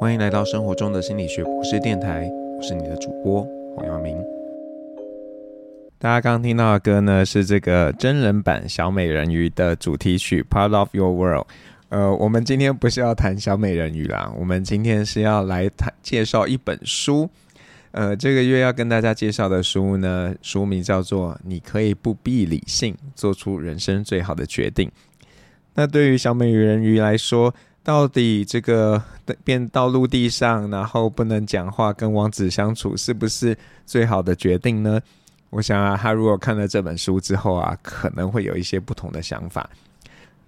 欢迎来到生活中的心理学博士电台，我是你的主播黄耀明。大家刚刚听到的歌呢，是这个真人版小美人鱼的主题曲《Part of Your World》。呃，我们今天不是要谈小美人鱼啦，我们今天是要来谈介绍一本书。呃，这个月要跟大家介绍的书呢，书名叫做《你可以不必理性，做出人生最好的决定》。那对于小美人鱼来说，到底这个变到陆地上，然后不能讲话，跟王子相处，是不是最好的决定呢？我想啊，他如果看了这本书之后啊，可能会有一些不同的想法。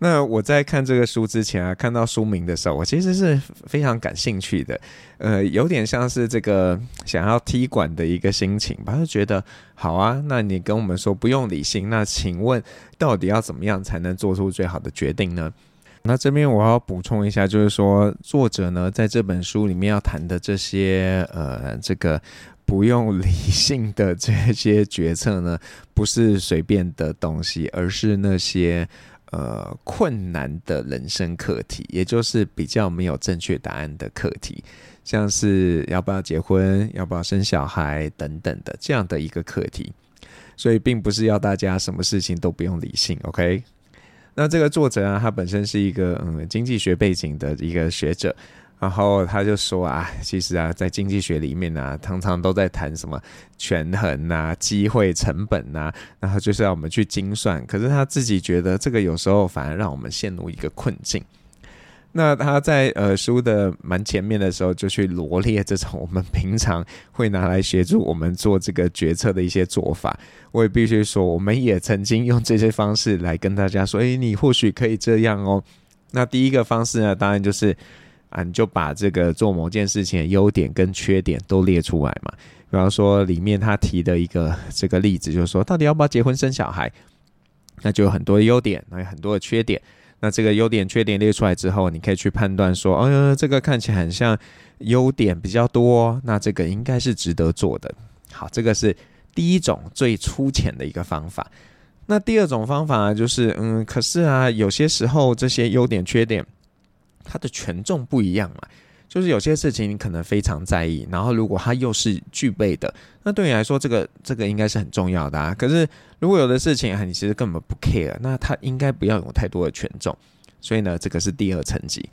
那我在看这个书之前啊，看到书名的时候，我其实是非常感兴趣的，呃，有点像是这个想要踢馆的一个心情吧，就觉得好啊，那你跟我们说不用理性，那请问到底要怎么样才能做出最好的决定呢？那这边我要补充一下，就是说作者呢在这本书里面要谈的这些呃，这个不用理性的这些决策呢，不是随便的东西，而是那些呃困难的人生课题，也就是比较没有正确答案的课题，像是要不要结婚、要不要生小孩等等的这样的一个课题。所以并不是要大家什么事情都不用理性，OK？那这个作者啊，他本身是一个嗯经济学背景的一个学者，然后他就说啊，其实啊，在经济学里面呢，常常都在谈什么权衡呐、机会成本呐，然后就是要我们去精算。可是他自己觉得这个有时候反而让我们陷入一个困境。那他在呃书的蛮前面的时候，就去罗列这种我们平常会拿来协助我们做这个决策的一些做法。我也必须说，我们也曾经用这些方式来跟大家说，诶，你或许可以这样哦。那第一个方式呢，当然就是啊，你就把这个做某件事情的优点跟缺点都列出来嘛。比方说，里面他提的一个这个例子，就是说，到底要不要结婚生小孩？那就有很多的优点，那有很多的缺点。那这个优点、缺点列出来之后，你可以去判断说，呃，这个看起来很像优点比较多，那这个应该是值得做的。好，这个是第一种最粗浅的一个方法。那第二种方法，就是，嗯，可是啊，有些时候这些优点、缺点，它的权重不一样嘛。就是有些事情你可能非常在意，然后如果它又是具备的，那对你来说这个这个应该是很重要的啊。可是如果有的事情啊，你其实根本不 care，那它应该不要有太多的权重。所以呢，这个是第二层级。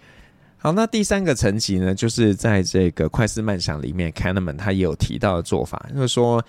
好，那第三个层级呢，就是在这个快思慢想里面，Kahneman 他也有提到的做法，就是说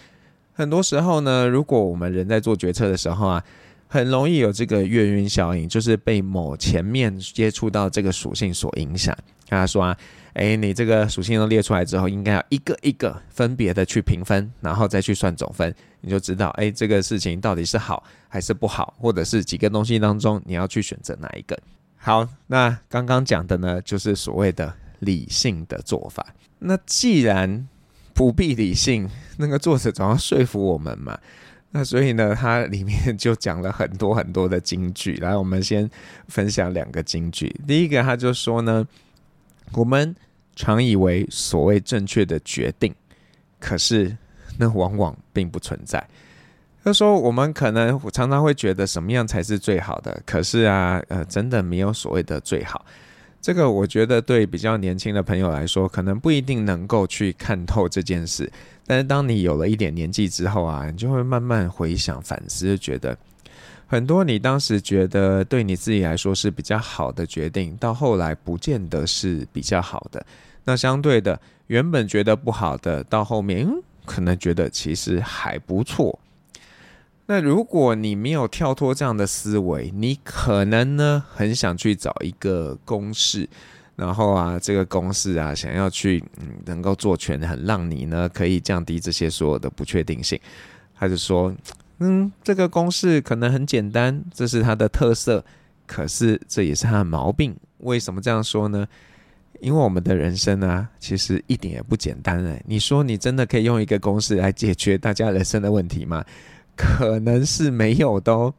很多时候呢，如果我们人在做决策的时候啊，很容易有这个月晕效应，就是被某前面接触到这个属性所影响。跟他说啊。哎，你这个属性都列出来之后，应该要一个一个分别的去评分，然后再去算总分，你就知道，哎，这个事情到底是好还是不好，或者是几个东西当中你要去选择哪一个。好，那刚刚讲的呢，就是所谓的理性的做法。那既然不必理性，那个作者总要说服我们嘛。那所以呢，它里面就讲了很多很多的金句。来，我们先分享两个金句。第一个，他就说呢，我们。常以为所谓正确的决定，可是那往往并不存在。他说，我们可能常常会觉得什么样才是最好的，可是啊，呃，真的没有所谓的最好。这个我觉得对比较年轻的朋友来说，可能不一定能够去看透这件事。但是当你有了一点年纪之后啊，你就会慢慢回想反思，觉得。很多你当时觉得对你自己来说是比较好的决定，到后来不见得是比较好的。那相对的，原本觉得不好的，到后面，可能觉得其实还不错。那如果你没有跳脱这样的思维，你可能呢很想去找一个公式，然后啊，这个公式啊，想要去嗯能够做权衡，让你呢可以降低这些所有的不确定性。他就说。嗯，这个公式可能很简单，这是它的特色，可是这也是它的毛病。为什么这样说呢？因为我们的人生啊，其实一点也不简单哎。你说你真的可以用一个公式来解决大家人生的问题吗？可能是没有的哦。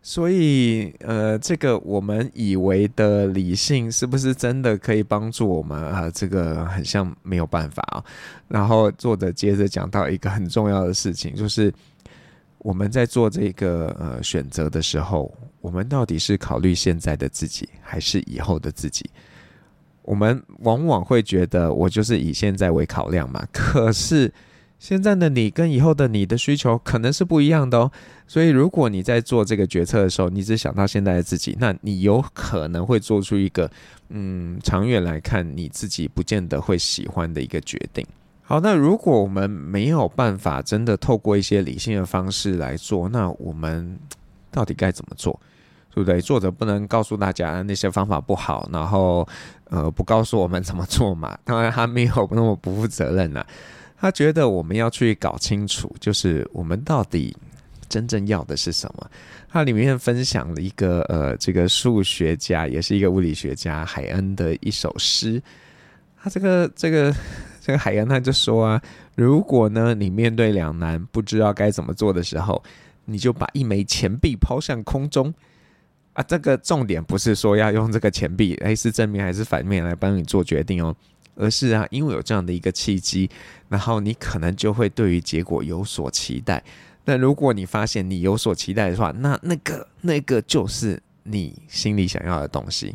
所以，呃，这个我们以为的理性，是不是真的可以帮助我们啊？这个很像没有办法哦。然后作者接着讲到一个很重要的事情，就是。我们在做这个呃选择的时候，我们到底是考虑现在的自己，还是以后的自己？我们往往会觉得我就是以现在为考量嘛，可是现在的你跟以后的你的需求可能是不一样的哦。所以如果你在做这个决策的时候，你只想到现在的自己，那你有可能会做出一个嗯，长远来看你自己不见得会喜欢的一个决定。好，那如果我们没有办法真的透过一些理性的方式来做，那我们到底该怎么做？对不对？作者不能告诉大家那些方法不好，然后呃不告诉我们怎么做嘛。当然他没有那么不负责任呐、他觉得我们要去搞清楚，就是我们到底真正要的是什么。他里面分享了一个呃这个数学家也是一个物理学家海恩的一首诗。他这个这个这个海洋他就说啊，如果呢你面对两难不知道该怎么做的时候，你就把一枚钱币抛向空中。啊，这个重点不是说要用这个钱币，诶，是正面还是反面来帮你做决定哦，而是啊，因为有这样的一个契机，然后你可能就会对于结果有所期待。那如果你发现你有所期待的话，那那个那个就是你心里想要的东西。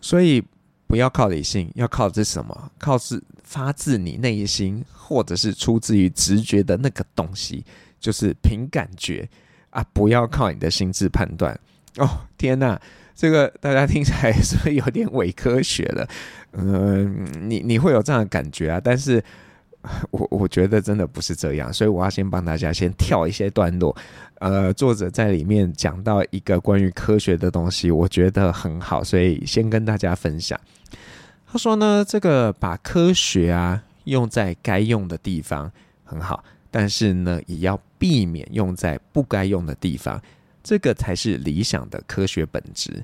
所以不要靠理性，要靠这什么？靠是发自你内心，或者是出自于直觉的那个东西，就是凭感觉啊，不要靠你的心智判断。哦天哪，这个大家听起来是不是有点伪科学了？嗯，你你会有这样的感觉啊？但是 我我觉得真的不是这样，所以我要先帮大家先跳一些段落。呃，作者在里面讲到一个关于科学的东西，我觉得很好，所以先跟大家分享。他说呢，这个把科学啊用在该用的地方很好，但是呢，也要避免用在不该用的地方。这个才是理想的科学本质。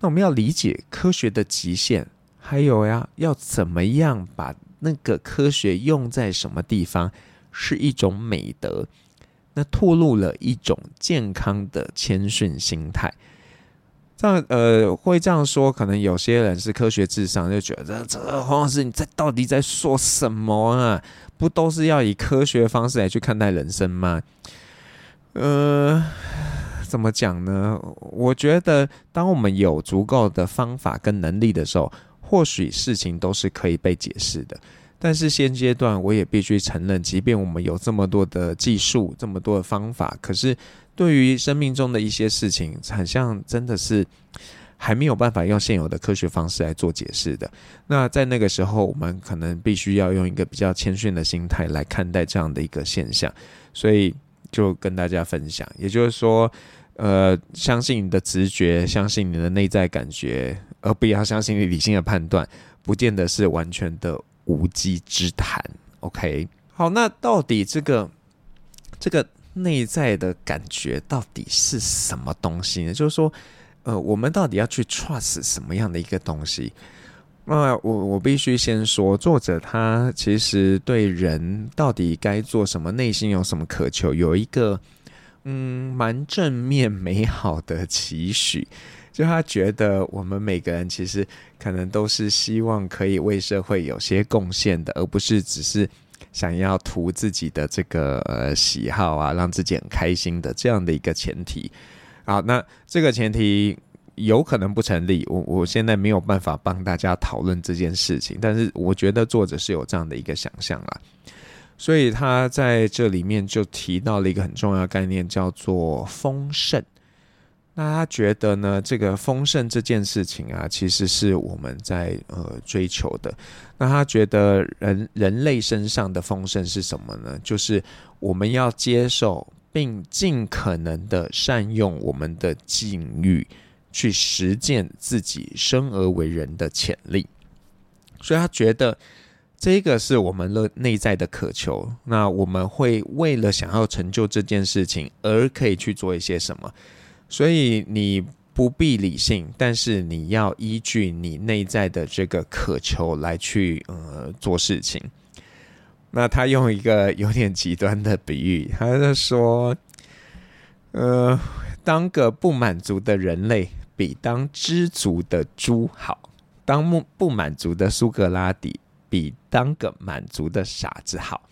那我们要理解科学的极限，还有呀，要怎么样把那个科学用在什么地方，是一种美德。那透露了一种健康的谦逊心态。这样呃，会这样说，可能有些人是科学至上，就觉得这黄老师你在到底在说什么啊？不都是要以科学方式来去看待人生吗？呃。怎么讲呢？我觉得，当我们有足够的方法跟能力的时候，或许事情都是可以被解释的。但是现阶段，我也必须承认，即便我们有这么多的技术、这么多的方法，可是对于生命中的一些事情，好像真的是还没有办法用现有的科学方式来做解释的。那在那个时候，我们可能必须要用一个比较谦逊的心态来看待这样的一个现象。所以就跟大家分享，也就是说。呃，相信你的直觉，相信你的内在感觉，而不要相信你理性的判断，不见得是完全的无稽之谈。OK，好，那到底这个这个内在的感觉到底是什么东西呢？就是说，呃，我们到底要去 trust 什么样的一个东西？那、我我必须先说，作者他其实对人到底该做什么，内心有什么渴求，有一个。嗯，蛮正面美好的期许，就他觉得我们每个人其实可能都是希望可以为社会有些贡献的，而不是只是想要图自己的这个呃喜好啊，让自己很开心的这样的一个前提。好，那这个前提有可能不成立，我我现在没有办法帮大家讨论这件事情，但是我觉得作者是有这样的一个想象啊。所以他在这里面就提到了一个很重要的概念，叫做丰盛。那他觉得呢，这个丰盛这件事情啊，其实是我们在呃追求的。那他觉得人人类身上的丰盛是什么呢？就是我们要接受并尽可能的善用我们的境遇，去实践自己生而为人的潜力。所以他觉得。这个是我们的内在的渴求，那我们会为了想要成就这件事情而可以去做一些什么，所以你不必理性，但是你要依据你内在的这个渴求来去呃做事情。那他用一个有点极端的比喻，他就说，呃，当个不满足的人类比当知足的猪好，当不不满足的苏格拉底。比当个满足的傻子好，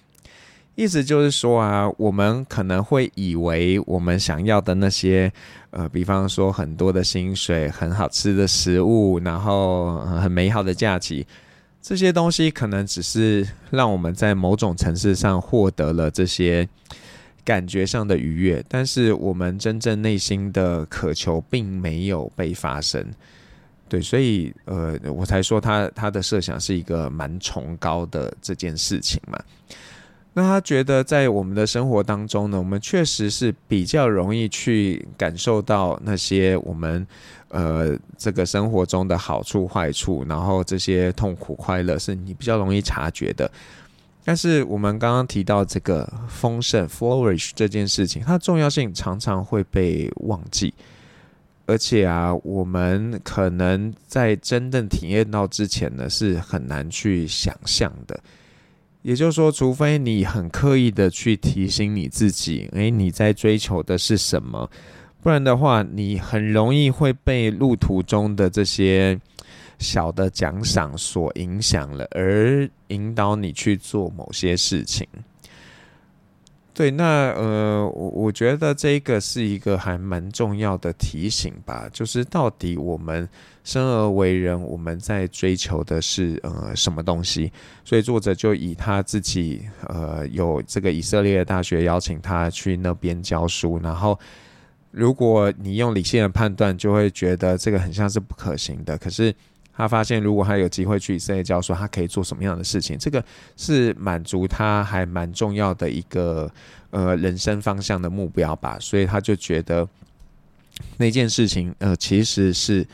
意思就是说啊，我们可能会以为我们想要的那些，呃，比方说很多的薪水、很好吃的食物，然后很美好的假期，这些东西可能只是让我们在某种层次上获得了这些感觉上的愉悦，但是我们真正内心的渴求并没有被发生。对，所以呃，我才说他他的设想是一个蛮崇高的这件事情嘛。那他觉得在我们的生活当中呢，我们确实是比较容易去感受到那些我们呃这个生活中的好处坏处，然后这些痛苦快乐是你比较容易察觉的。但是我们刚刚提到这个丰盛 （flourish） 这件事情，它的重要性常常会被忘记。而且啊，我们可能在真正体验到之前呢，是很难去想象的。也就是说，除非你很刻意的去提醒你自己，诶，你在追求的是什么？不然的话，你很容易会被路途中的这些小的奖赏所影响了，而引导你去做某些事情。对，那呃，我我觉得这个是一个还蛮重要的提醒吧，就是到底我们生而为人，我们在追求的是呃什么东西？所以作者就以他自己呃有这个以色列大学邀请他去那边教书，然后如果你用理性的判断，就会觉得这个很像是不可行的，可是。他发现，如果他有机会去以色列教书，他可以做什么样的事情？这个是满足他还蛮重要的一个呃人生方向的目标吧。所以他就觉得那件事情呃其实是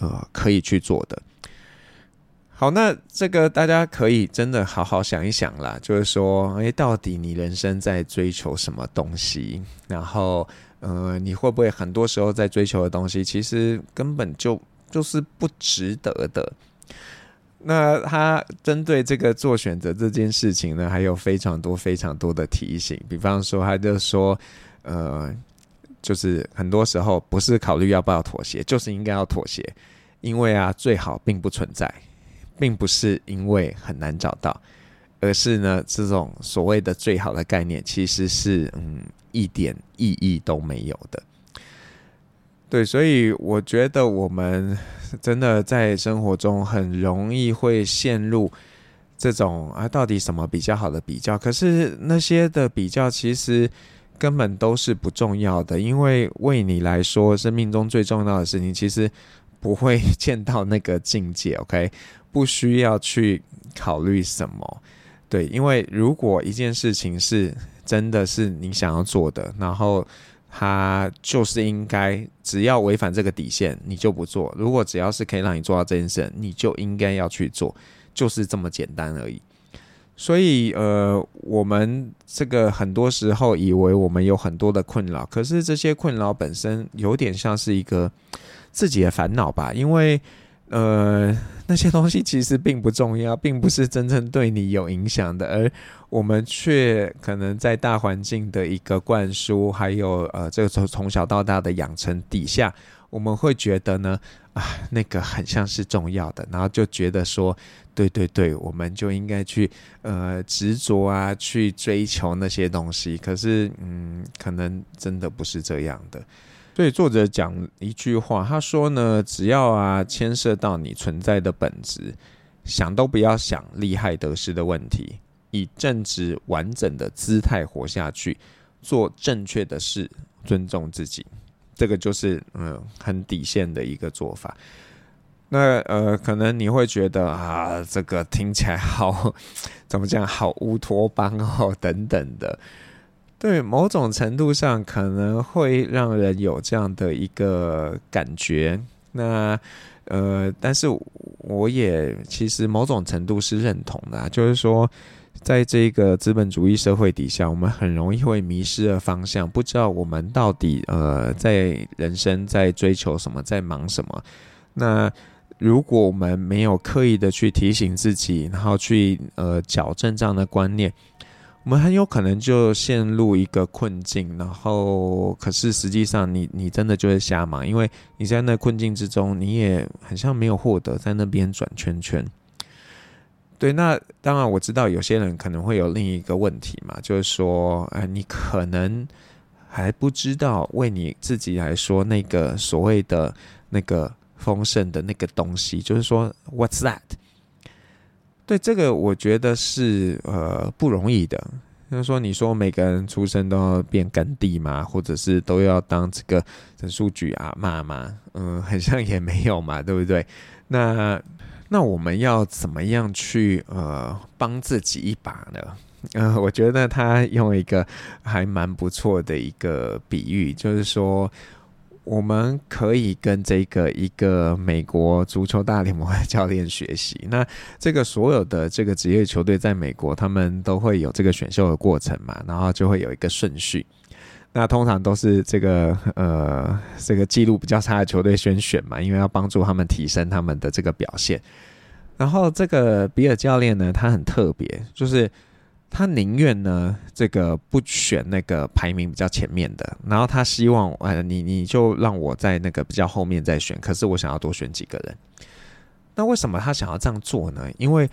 呃可以去做的。好，那这个大家可以真的好好想一想啦，就是说，诶，到底你人生在追求什么东西？然后呃，你会不会很多时候在追求的东西，其实根本就。就是不值得的。那他针对这个做选择这件事情呢，还有非常多非常多的提醒。比方说，他就说，呃，就是很多时候不是考虑要不要妥协，就是应该要妥协，因为啊，最好并不存在，并不是因为很难找到，而是呢，这种所谓的最好的概念，其实是嗯，一点意义都没有的。对，所以我觉得我们 真的在生活中很容易会陷入这种啊，到底什么比较好的比较？可是那些的比较其实根本都是不重要的，因为为你来说，生命中最重要的事情其实不会 见到那个境界。OK，不需要去考虑什么。对，因为如果一件事情是真的是你想要做的，然后。他就是应该，只要违反这个底线，你就不做。如果只要是可以让你做到这件事，你就应该要去做，就是这么简单而已。所以，呃，我们这个很多时候以为我们有很多的困扰，可是这些困扰本身有点像是一个自己的烦恼吧，因为。呃，那些东西其实并不重要，并不是真正对你有影响的，而我们却可能在大环境的一个灌输，还有呃，这个从从小到大的养成底下，我们会觉得呢，啊，那个很像是重要的，然后就觉得说，对对对，我们就应该去呃执着啊，去追求那些东西，可是嗯，可能真的不是这样的。所以作者讲一句话，他说呢，只要啊牵涉到你存在的本质，想都不要想利害得失的问题，以正直完整的姿态活下去，做正确的事，尊重自己，这个就是嗯很底线的一个做法。那呃，可能你会觉得啊，这个听起来好 怎么讲，好乌托邦哦等等的。对，某种程度上可能会让人有这样的一个感觉。那呃，但是我也其实某种程度是认同的啊，就是说，在这个资本主义社会底下，我们很容易会迷失了方向，不知道我们到底呃在人生在追求什么，在忙什么。那如果我们没有刻意的去提醒自己，然后去呃矫正这样的观念。我们很有可能就陷入一个困境，然后可是实际上你你真的就会瞎忙，因为你在那困境之中，你也很像没有获得，在那边转圈圈。对，那当然我知道有些人可能会有另一个问题嘛，就是说，哎，你可能还不知道为你自己来说那个所谓的那个丰盛的那个东西，就是说，What's that？对，这个我觉得是呃不容易的。就是说，你说每个人出生都要变耕地嘛，或者是都要当这个陈树菊阿嬷嘛？嗯，好像也没有嘛，对不对？那那我们要怎么样去呃帮自己一把呢？呃，我觉得他用一个还蛮不错的一个比喻，就是说我们可以跟这个一个美国足球大联盟的教练学习。那这个所有的这个职业球队在美国，他们都会有这个选秀的过程嘛，然后就会有一个顺序。那通常都是这个呃，这个记录比较差的球队先选嘛，因为要帮助他们提升他们的这个表现。然后这个比尔教练呢，他很特别，就是他宁愿呢这个不选那个排名比较前面的，然后他希望呃你你就让我在那个比较后面再选，可是我想要多选几个人。那为什么他想要这样做呢？因为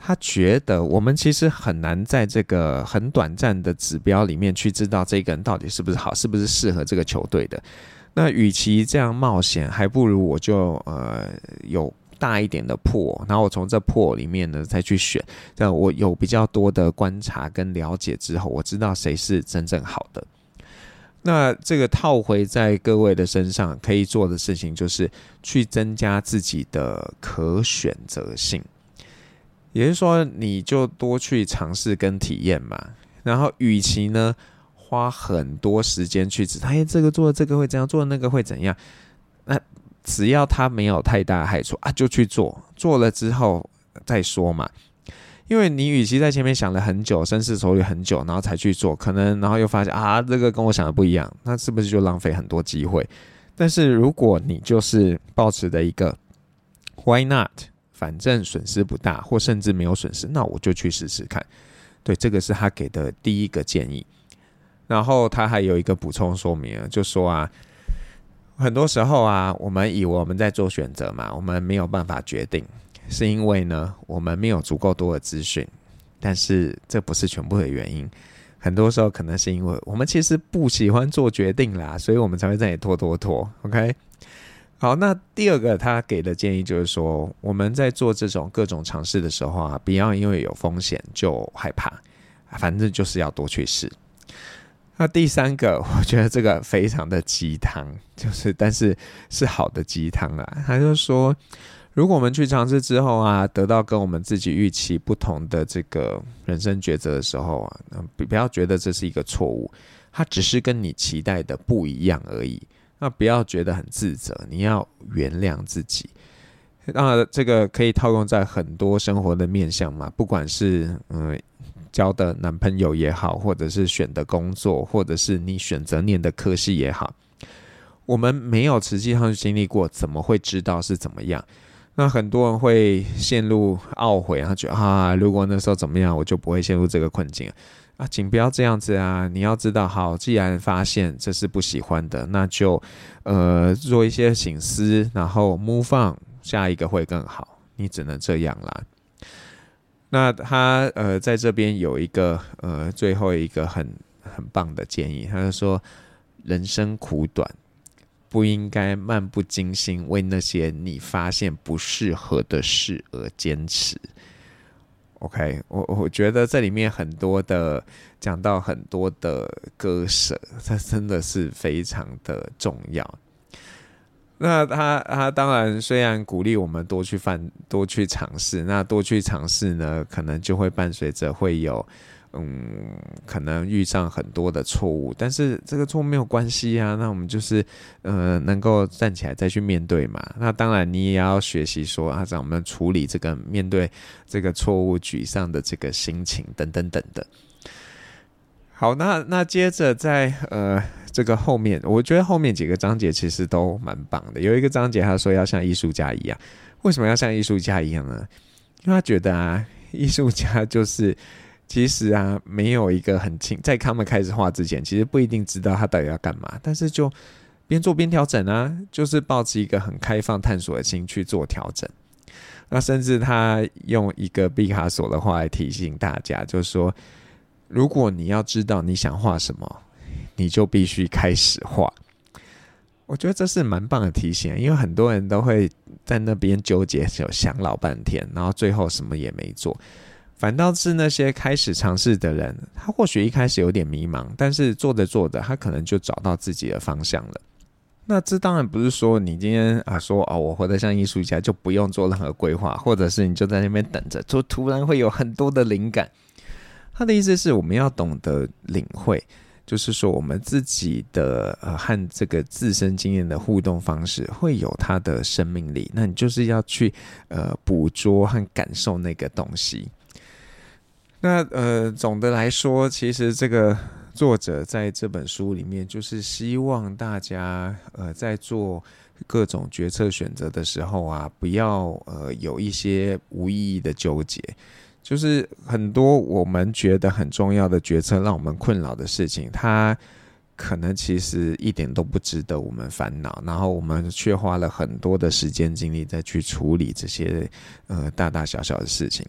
他觉得我们其实很难在这个很短暂的指标里面去知道这个人到底是不是好，是不是适合这个球队的。那与其这样冒险，还不如我就呃有大一点的破，然后我从这破里面呢再去选。这样我有比较多的观察跟了解之后，我知道谁是真正好的。那这个套回在各位的身上可以做的事情，就是去增加自己的可选择性。也就是说，你就多去尝试跟体验嘛。然后，与其呢花很多时间去指他，哎，这个做这个会怎样，做那个会怎样？只要它没有太大害处啊，就去做。做了之后再说嘛。因为你与其在前面想了很久，深思熟虑很久，然后才去做，可能然后又发现啊，这个跟我想的不一样，那是不是就浪费很多机会？但是如果你就是抱持的一个 Why not？反正损失不大，或甚至没有损失，那我就去试试看。对，这个是他给的第一个建议。然后他还有一个补充说明，就说啊，很多时候啊，我们以为我们在做选择嘛，我们没有办法决定，是因为呢，我们没有足够多的资讯。但是这不是全部的原因，很多时候可能是因为我们其实不喜欢做决定啦，所以我们才会在拖拖拖。OK。好，那第二个他给的建议就是说，我们在做这种各种尝试的时候啊，不要因为有风险就害怕，反正就是要多去试。那第三个，我觉得这个非常的鸡汤，就是但是是好的鸡汤啊。他就说，如果我们去尝试之后啊，得到跟我们自己预期不同的这个人生抉择的时候啊，不不要觉得这是一个错误，它只是跟你期待的不一样而已。那不要觉得很自责，你要原谅自己。那这个可以套用在很多生活的面向嘛，不管是嗯交的男朋友也好，或者是选的工作，或者是你选择念的科系也好，我们没有实际上经历过，怎么会知道是怎么样？那很多人会陷入懊悔，然后觉得啊，如果那时候怎么样，我就不会陷入这个困境。啊，请不要这样子啊！你要知道，好，既然发现这是不喜欢的，那就呃做一些醒思，然后 move on，下一个会更好。你只能这样啦。那他呃在这边有一个呃最后一个很很棒的建议，他就说：人生苦短，不应该漫不经心为那些你发现不适合的事而坚持。OK，我我觉得这里面很多的讲到很多的割舍，这真的是非常的重要。那他他当然虽然鼓励我们多去犯多去尝试，那多去尝试呢，可能就会伴随着会有。嗯，可能遇上很多的错误，但是这个错误没有关系啊。那我们就是，呃，能够站起来再去面对嘛。那当然，你也要学习说啊，怎么处理这个面对这个错误、沮丧的这个心情等等等等的。好，那那接着在呃这个后面，我觉得后面几个章节其实都蛮棒的。有一个章节他说要像艺术家一样，为什么要像艺术家一样呢？因为他觉得啊，艺术家就是。其实啊，没有一个很清，在他们开始画之前，其实不一定知道他到底要干嘛。但是就边做边调整啊，就是抱着一个很开放探索的心去做调整。那甚至他用一个毕卡索的话来提醒大家，就是说，如果你要知道你想画什么，你就必须开始画。我觉得这是蛮棒的提醒，因为很多人都会在那边纠结，就想老半天，然后最后什么也没做。反倒是那些开始尝试的人，他或许一开始有点迷茫，但是做着做着，他可能就找到自己的方向了。那这当然不是说你今天啊说哦，我活得像艺术家就不用做任何规划，或者是你就在那边等着，就突然会有很多的灵感。他的意思是我们要懂得领会。就是说，我们自己的呃和这个自身经验的互动方式会有它的生命力。那你就是要去呃捕捉和感受那个东西。那呃总的来说，其实这个作者在这本书里面就是希望大家呃在做各种决策选择的时候啊，不要呃有一些无意义的纠结。就是很多我们觉得很重要的决策，让我们困扰的事情，它可能其实一点都不值得我们烦恼，然后我们却花了很多的时间精力再去处理这些呃大大小小的事情，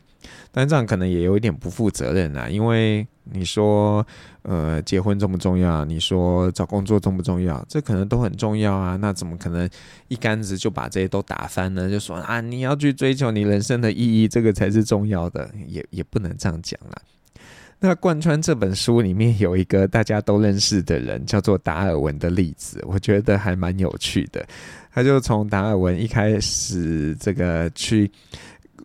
但这样可能也有一点不负责任啊，因为你说呃结婚重不重要？你说找工作重不重要？这可能都很重要啊，那怎么可能一竿子就把这些都打翻呢？就说啊你要去追求你人生的意义，这个才是重要的，也也不能这样讲啦。那贯穿这本书里面有一个大家都认识的人，叫做达尔文的例子，我觉得还蛮有趣的。他就从达尔文一开始这个去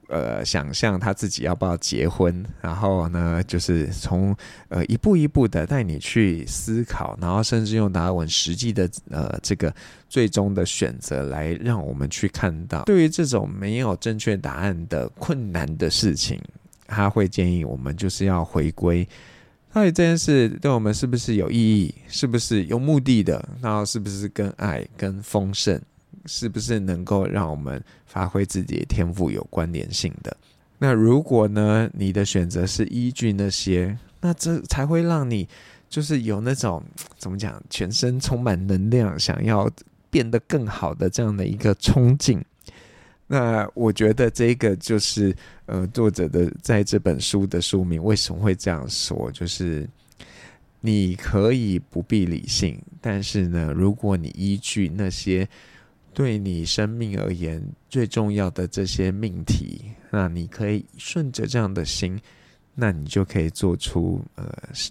呃想象他自己要不要结婚，然后呢，就是从呃一步一步的带你去思考，然后甚至用达尔文实际的呃这个最终的选择来让我们去看到，对于这种没有正确答案的困难的事情。他会建议我们就是要回归，到底这件事对我们是不是有意义，是不是有目的的，然后是不是跟爱、跟丰盛，是不是能够让我们发挥自己的天赋有关联性的？那如果呢，你的选择是依据那些，那这才会让你就是有那种怎么讲，全身充满能量，想要变得更好的这样的一个冲劲。那我觉得这个就是呃，作者的在这本书的书名为什么会这样说？就是你可以不必理性，但是呢，如果你依据那些对你生命而言最重要的这些命题，那你可以顺着这样的心。那你就可以做出呃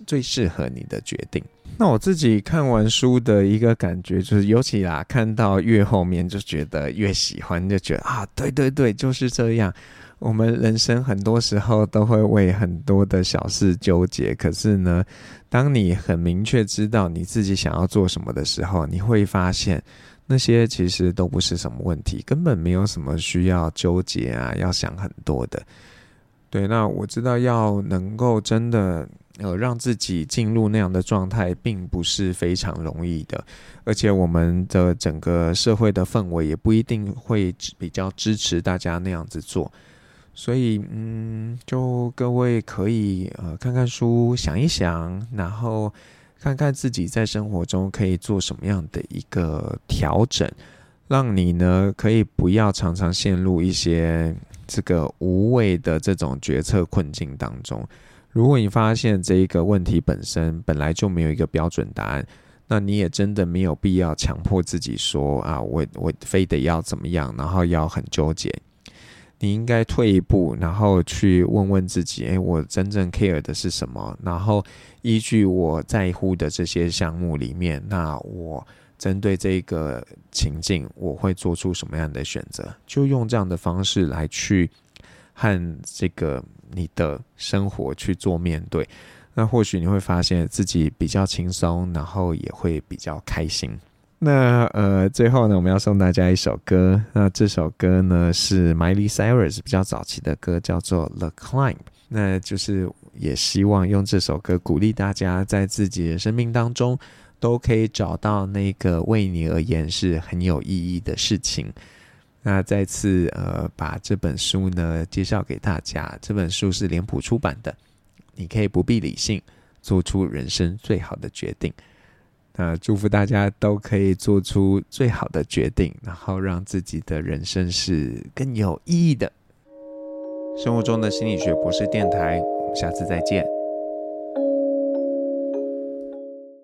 最适合你的决定。那我自己看完书的一个感觉就是，尤其啦，看到越后面就觉得越喜欢，就觉得啊，对对对，就是这样。我们人生很多时候都会为很多的小事纠结，可是呢，当你很明确知道你自己想要做什么的时候，你会发现那些其实都不是什么问题，根本没有什么需要纠结啊，要想很多的。对，那我知道要能够真的呃让自己进入那样的状态，并不是非常容易的，而且我们的整个社会的氛围也不一定会比较支持大家那样子做，所以嗯，就各位可以呃看看书，想一想，然后看看自己在生活中可以做什么样的一个调整，让你呢可以不要常常陷入一些。这个无谓的这种决策困境当中，如果你发现这一个问题本身本来就没有一个标准答案，那你也真的没有必要强迫自己说啊，我我非得要怎么样，然后要很纠结。你应该退一步，然后去问问自己，诶，我真正 care 的是什么？然后依据我在乎的这些项目里面，那我。针对这个情境，我会做出什么样的选择？就用这样的方式来去和这个你的生活去做面对，那或许你会发现自己比较轻松，然后也会比较开心。那呃，最后呢，我们要送大家一首歌。那这首歌呢是 Miley Cyrus 比较早期的歌，叫做《The Climb》。那就是也希望用这首歌鼓励大家在自己的生命当中。都可以找到那个为你而言是很有意义的事情。那再次呃，把这本书呢介绍给大家。这本书是脸谱出版的，你可以不必理性，做出人生最好的决定。那祝福大家都可以做出最好的决定，然后让自己的人生是更有意义的，生活中的心理学博士电台，我们下次再见。